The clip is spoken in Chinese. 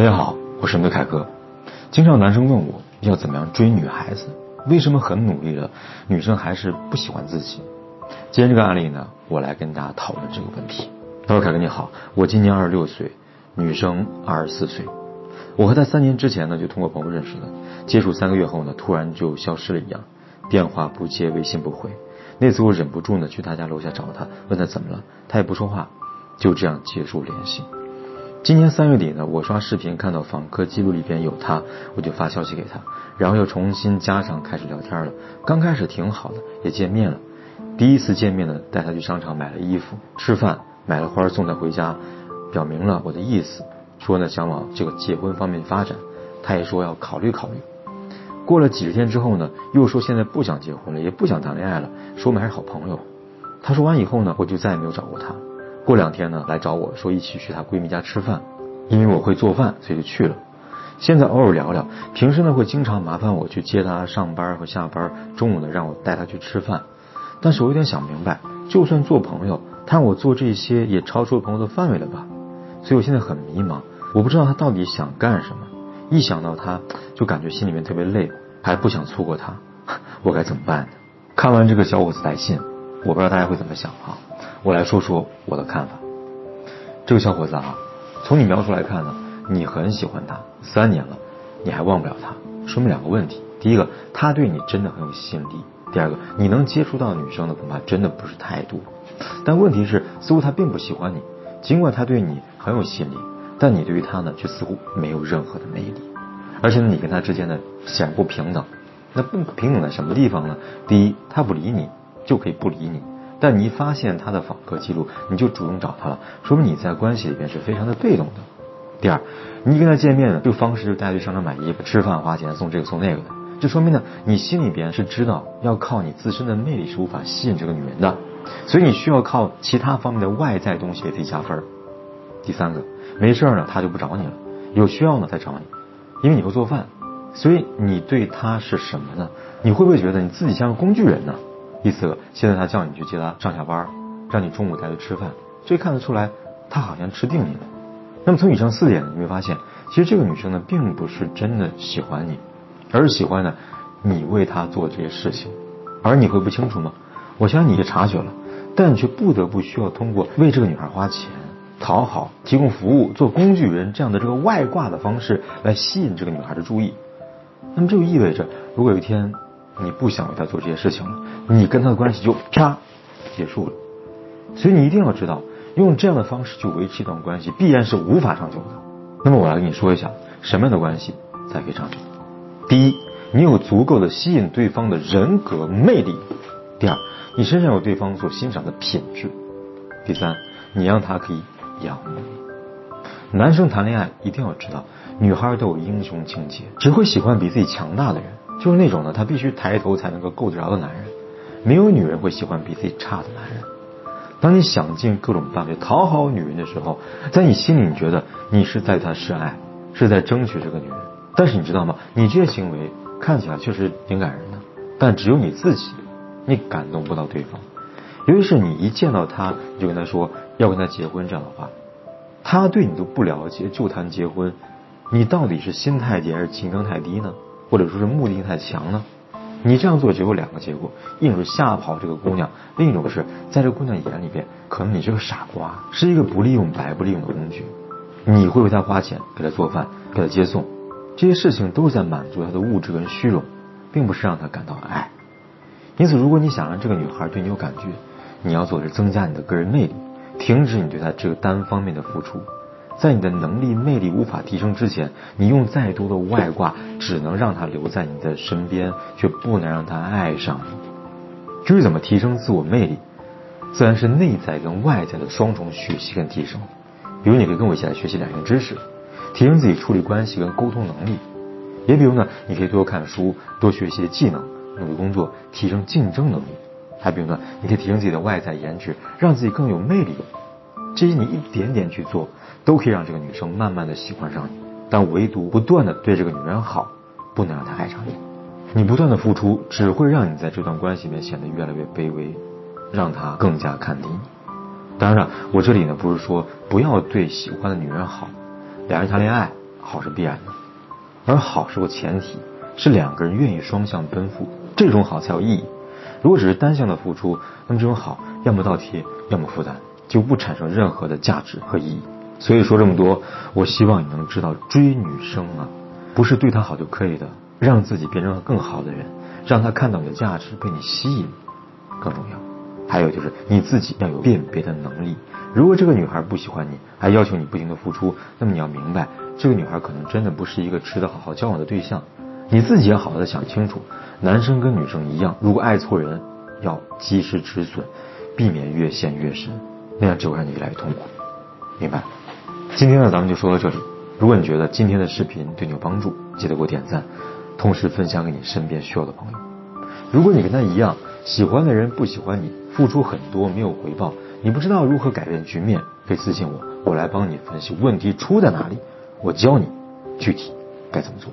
大家好，我是梅凯哥。经常有男生问我要怎么样追女孩子，为什么很努力了，女生还是不喜欢自己？今天这个案例呢，我来跟大家讨论这个问题。他说：“凯哥你好，我今年二十六岁，女生二十四岁。我和她三年之前呢就通过朋友认识的，接触三个月后呢，突然就消失了一样，电话不接，微信不回。那次我忍不住呢去她家楼下找她，问她怎么了，她也不说话，就这样结束联系。”今年三月底呢，我刷视频看到访客记录里边有他，我就发消息给他，然后又重新加上开始聊天了。刚开始挺好的，也见面了。第一次见面呢，带他去商场买了衣服、吃饭，买了花送他回家，表明了我的意思，说呢想往这个结婚方面发展。他也说要考虑考虑。过了几十天之后呢，又说现在不想结婚了，也不想谈恋爱了，说我们还是好朋友。他说完以后呢，我就再也没有找过他。过两天呢，来找我说一起去她闺蜜家吃饭，因为我会做饭，所以就去了。现在偶尔聊聊，平时呢会经常麻烦我去接她上班和下班，中午呢让我带她去吃饭。但是我有点想明白，就算做朋友，他让我做这些也超出了朋友的范围了吧？所以我现在很迷茫，我不知道他到底想干什么。一想到他，就感觉心里面特别累，还不想错过他，我该怎么办呢？看完这个小伙子来信，我不知道大家会怎么想啊？我来说说我的看法。这个小伙子啊，从你描述来看呢，你很喜欢他，三年了，你还忘不了他，说明两个问题：第一个，他对你真的很有吸引力；第二个，你能接触到女生的恐怕真的不是太多。但问题是，似乎他并不喜欢你，尽管他对你很有吸引力，但你对于他呢，却似乎没有任何的魅力。而且呢，你跟他之间呢，显不平等。那不平等在什么地方呢？第一，他不理你，就可以不理你。但你一发现他的访客记录，你就主动找他了，说明你在关系里边是非常的被动的。第二，你跟他见面，这个方式就带他去商场买衣服、吃饭、花钱、送这个送那个的，这说明呢，你心里边是知道要靠你自身的魅力是无法吸引这个女人的，所以你需要靠其他方面的外在东西给自己加分。第三个，没事儿呢他就不找你了，有需要呢再找你，因为你会做饭，所以你对他是什么呢？你会不会觉得你自己像个工具人呢？第四个，现在他叫你去接他上下班，让你中午带他吃饭，这看得出来，他好像吃定你了。那么从以上四点，你会发现，其实这个女生呢，并不是真的喜欢你，而是喜欢呢你为她做这些事情。而你会不清楚吗？我相信你也察觉了，但你却不得不需要通过为这个女孩花钱、讨好、提供服务、做工具人这样的这个外挂的方式来吸引这个女孩的注意。那么这就意味着，如果有一天。你不想为他做这些事情了，你跟他的关系就啪结束了。所以你一定要知道，用这样的方式去维持一段关系，必然是无法长久的。那么我来跟你说一下，什么样的关系才可以长久？第一，你有足够的吸引对方的人格魅力；第二，你身上有对方所欣赏的品质；第三，你让他可以仰慕你。男生谈恋爱一定要知道，女孩都有英雄情节，只会喜欢比自己强大的人。就是那种呢，他必须抬头才能够够得着的男人，没有女人会喜欢比自己差的男人。当你想尽各种办法讨好女人的时候，在你心里你觉得你是在她示爱，是在争取这个女人。但是你知道吗？你这些行为看起来确实挺感人的，但只有你自己，你感动不到对方。尤其是你一见到他，你就跟他说要跟他结婚这样的话，他对你都不了解就谈结婚，你到底是心太低还是情商太低呢？或者说是目的性太强呢？你这样做只有两个结果：一种是吓跑这个姑娘，另一种是在这姑娘眼里边，可能你是个傻瓜，是一个不利用、白不利用的工具。你会为她花钱，给她做饭，给她接送，这些事情都是在满足她的物质跟虚荣，并不是让她感到爱。因此，如果你想让这个女孩对你有感觉，你要做的是增加你的个人魅力，停止你对她这个单方面的付出。在你的能力、魅力无法提升之前，你用再多的外挂，只能让他留在你的身边，却不能让他爱上你。至于怎么提升自我魅力，自然是内在跟外在的双重学习跟提升。比如，你可以跟我一起来学习两性知识，提升自己处理关系跟沟通能力；也比如呢，你可以多看书，多学习技能，努力工作，提升竞争能力；还比如呢，你可以提升自己的外在颜值，让自己更有魅力。这些你一点点去做。都可以让这个女生慢慢的喜欢上你，但唯独不断的对这个女人好，不能让她爱上你。你不断的付出，只会让你在这段关系里面显得越来越卑微，让她更加看低你。当然了，我这里呢不是说不要对喜欢的女人好，两人谈恋爱，好是必然的，而好是个前提，是两个人愿意双向奔赴，这种好才有意义。如果只是单向的付出，那么这种好要么倒贴，要么负担，就不产生任何的价值和意义。所以说这么多，我希望你能知道，追女生啊，不是对她好就可以的，让自己变成更好的人，让她看到你的价值，被你吸引，更重要。还有就是你自己要有辨别的能力。如果这个女孩不喜欢你，还要求你不停的付出，那么你要明白，这个女孩可能真的不是一个值得好好交往的对象。你自己要好好的想清楚。男生跟女生一样，如果爱错人，要及时止损，避免越陷越深，那样只会让你越来越痛苦。明白？今天呢，咱们就说到这里。如果你觉得今天的视频对你有帮助，记得给我点赞，同时分享给你身边需要的朋友。如果你跟他一样，喜欢的人不喜欢你，付出很多没有回报，你不知道如何改变局面，可以私信我，我来帮你分析问题出在哪里，我教你具体该怎么做。